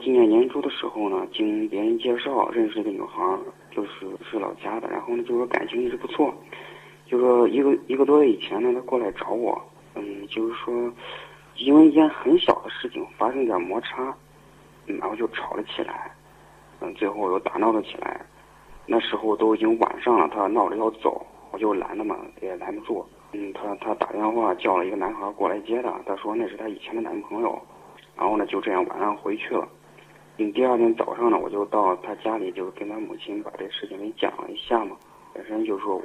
今年年初的时候呢，经别人介绍认识一个女孩，就是是老家的，然后呢，就说感情一直不错，就说一个一个多月以前呢，她过来找我，嗯，就是说，因为一件很小的事情发生点摩擦，嗯，然后就吵了起来，嗯，最后又打闹了起来，那时候都已经晚上了，她闹着要走，我就拦了嘛，也拦不住，嗯，她她打电话叫了一个男孩过来接她，她说那是她以前的男朋友，然后呢，就这样晚上回去了。嗯，第二天早上呢，我就到他家里，就是跟他母亲把这事情给讲了一下嘛。本身就是说我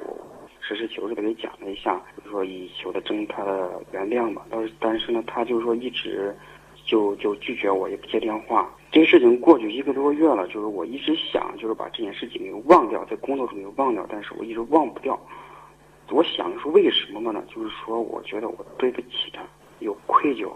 实事求是的给讲了一下，就说以求的征他的原谅吧。但是但是呢，他就说一直就就拒绝我，也不接电话。这个事情过去一个多月了，就是我一直想就是把这件事情给忘掉，在工作中给忘掉，但是我一直忘不掉。我想是为什么呢？就是说我觉得我对不起他，有愧疚。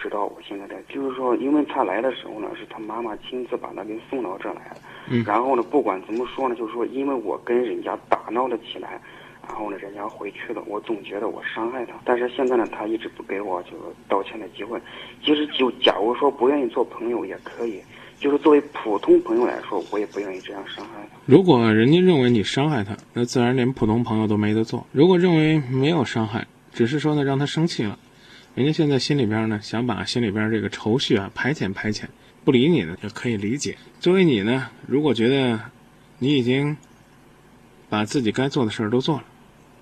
知道我现在在，就是说，因为他来的时候呢，是他妈妈亲自把他给送到这来的。嗯。然后呢，不管怎么说呢，就是说，因为我跟人家打闹了起来，然后呢，人家回去了，我总觉得我伤害他。但是现在呢，他一直不给我就是道歉的机会。其实就假如说不愿意做朋友也可以，就是作为普通朋友来说，我也不愿意这样伤害他。如果人家认为你伤害他，那自然连普通朋友都没得做。如果认为没有伤害，只是说呢让他生气了。人家现在心里边呢，想把心里边这个愁绪啊排遣排遣，不理你呢也可以理解。作为你呢，如果觉得你已经把自己该做的事儿都做了，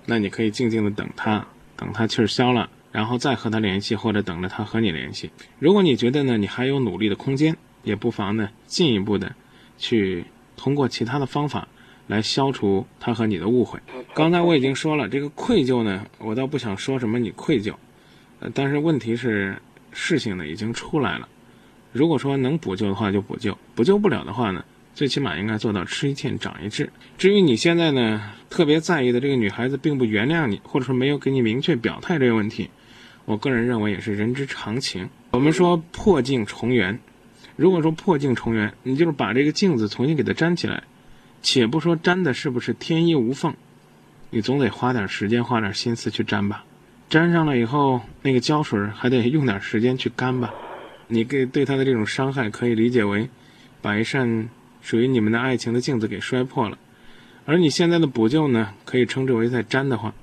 那你可以静静的等他，等他气儿消了，然后再和他联系，或者等着他和你联系。如果你觉得呢，你还有努力的空间，也不妨呢进一步的去通过其他的方法来消除他和你的误会。刚才我已经说了，这个愧疚呢，我倒不想说什么你愧疚。但是问题是，事情呢已经出来了。如果说能补救的话就补救，补救不了的话呢，最起码应该做到吃一堑长一智。至于你现在呢特别在意的这个女孩子并不原谅你，或者说没有给你明确表态这个问题，我个人认为也是人之常情。我们说破镜重圆，如果说破镜重圆，你就是把这个镜子重新给它粘起来，且不说粘的是不是天衣无缝，你总得花点时间花点心思去粘吧。粘上了以后，那个胶水还得用点时间去干吧。你给对他的这种伤害，可以理解为把一扇属于你们的爱情的镜子给摔破了。而你现在的补救呢，可以称之为在粘的话，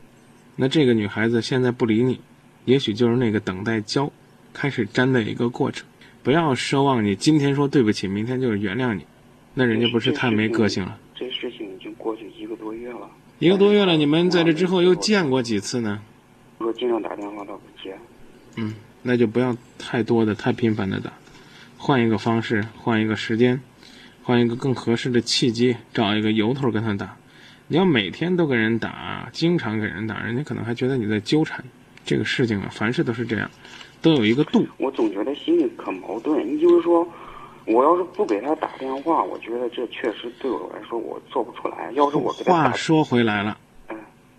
那这个女孩子现在不理你，也许就是那个等待胶开始粘的一个过程。不要奢望你今天说对不起，明天就是原谅你，那人家不是太没个性了。这事情已经过去一个多月了。一个多月了，你们在这之后又见过几次呢？我经常打电话，他不接。嗯，那就不要太多的、太频繁的打，换一个方式，换一个时间，换一个更合适的契机，找一个由头跟他打。你要每天都跟人打，经常给人打，人家可能还觉得你在纠缠。这个事情啊，凡事都是这样，都有一个度。我总觉得心里可矛盾。你就是说，我要是不给他打电话，我觉得这确实对我来说我做不出来。要是我话说回来了。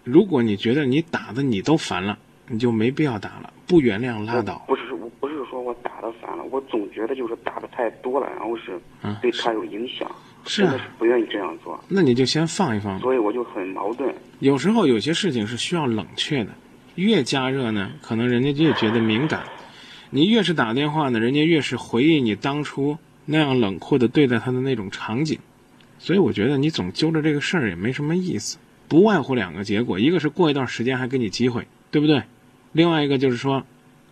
如果你觉得你打的你都烦了，你就没必要打了，不原谅拉倒。不是，我不是说我打的烦了，我总觉得就是打的太多了，然后是对他有影响，是是不愿意这样做。那你就先放一放。所以我就很矛盾。有时候有些事情是需要冷却的，越加热呢，可能人家越觉得敏感。你越是打电话呢，人家越是回忆你当初那样冷酷的对待他的那种场景。所以我觉得你总揪着这个事儿也没什么意思。不外乎两个结果，一个是过一段时间还给你机会，对不对？另外一个就是说，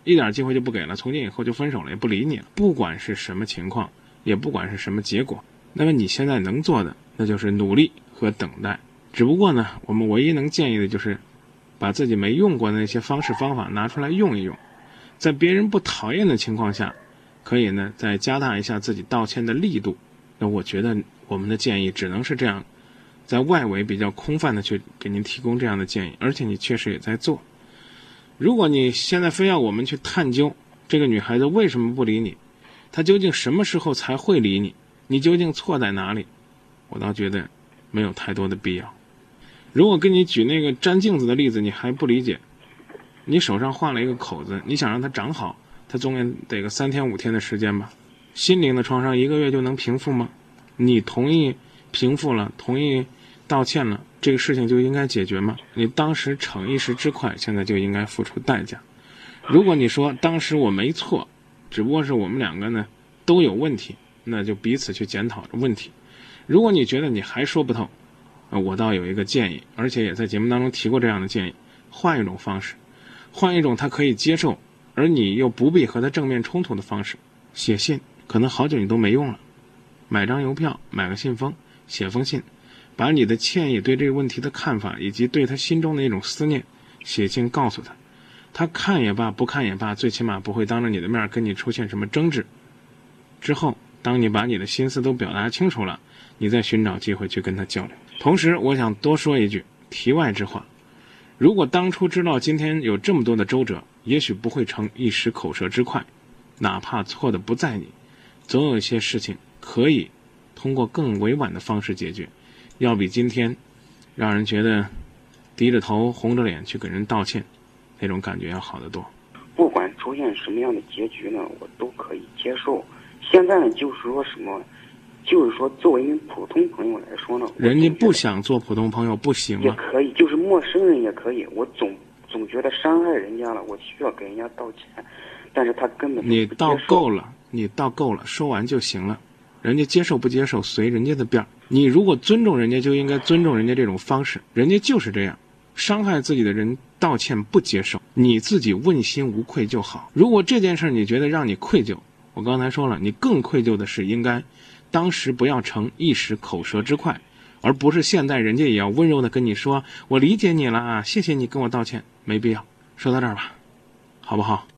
一点机会就不给了，从今以后就分手了，也不理你了。不管是什么情况，也不管是什么结果，那么你现在能做的，那就是努力和等待。只不过呢，我们唯一能建议的就是，把自己没用过的那些方式方法拿出来用一用，在别人不讨厌的情况下，可以呢再加大一下自己道歉的力度。那我觉得我们的建议只能是这样。在外围比较空泛的去给您提供这样的建议，而且你确实也在做。如果你现在非要我们去探究这个女孩子为什么不理你，她究竟什么时候才会理你，你究竟错在哪里，我倒觉得没有太多的必要。如果跟你举那个粘镜子的例子你还不理解，你手上画了一个口子，你想让它长好，它总也得个三天五天的时间吧？心灵的创伤一个月就能平复吗？你同意平复了，同意？道歉了，这个事情就应该解决吗？你当时逞一时之快，现在就应该付出代价。如果你说当时我没错，只不过是我们两个呢都有问题，那就彼此去检讨问题。如果你觉得你还说不透，我倒有一个建议，而且也在节目当中提过这样的建议：换一种方式，换一种他可以接受，而你又不必和他正面冲突的方式。写信，可能好久你都没用了，买张邮票，买个信封，写封信，把你的歉意、对这个问题的看法，以及对他心中的一种思念，写信告诉他。他看也罢，不看也罢，最起码不会当着你的面跟你出现什么争执。之后，当你把你的心思都表达清楚了，你再寻找机会去跟他交流。同时，我想多说一句题外之话：如果当初知道今天有这么多的周折，也许不会成一时口舌之快。哪怕错的不在你，总有一些事情可以通过更委婉的方式解决，要比今天让人觉得低着头、红着脸去给人道歉。那种感觉要好得多。不管出现什么样的结局呢，我都可以接受。现在呢，就是说什么，就是说作为一名普通朋友来说呢，人家不想做普通朋友不行也可以，就是陌生人也可以。我总总觉得伤害人家了，我需要给人家道歉，但是他根本你道够了，你道够了，说完就行了。人家接受不接受随人家的便儿。你如果尊重人家，就应该尊重人家这种方式。人家就是这样。伤害自己的人道歉不接受，你自己问心无愧就好。如果这件事你觉得让你愧疚，我刚才说了，你更愧疚的是应该，当时不要逞一时口舌之快，而不是现在人家也要温柔的跟你说，我理解你了啊，谢谢你跟我道歉，没必要。说到这儿吧，好不好？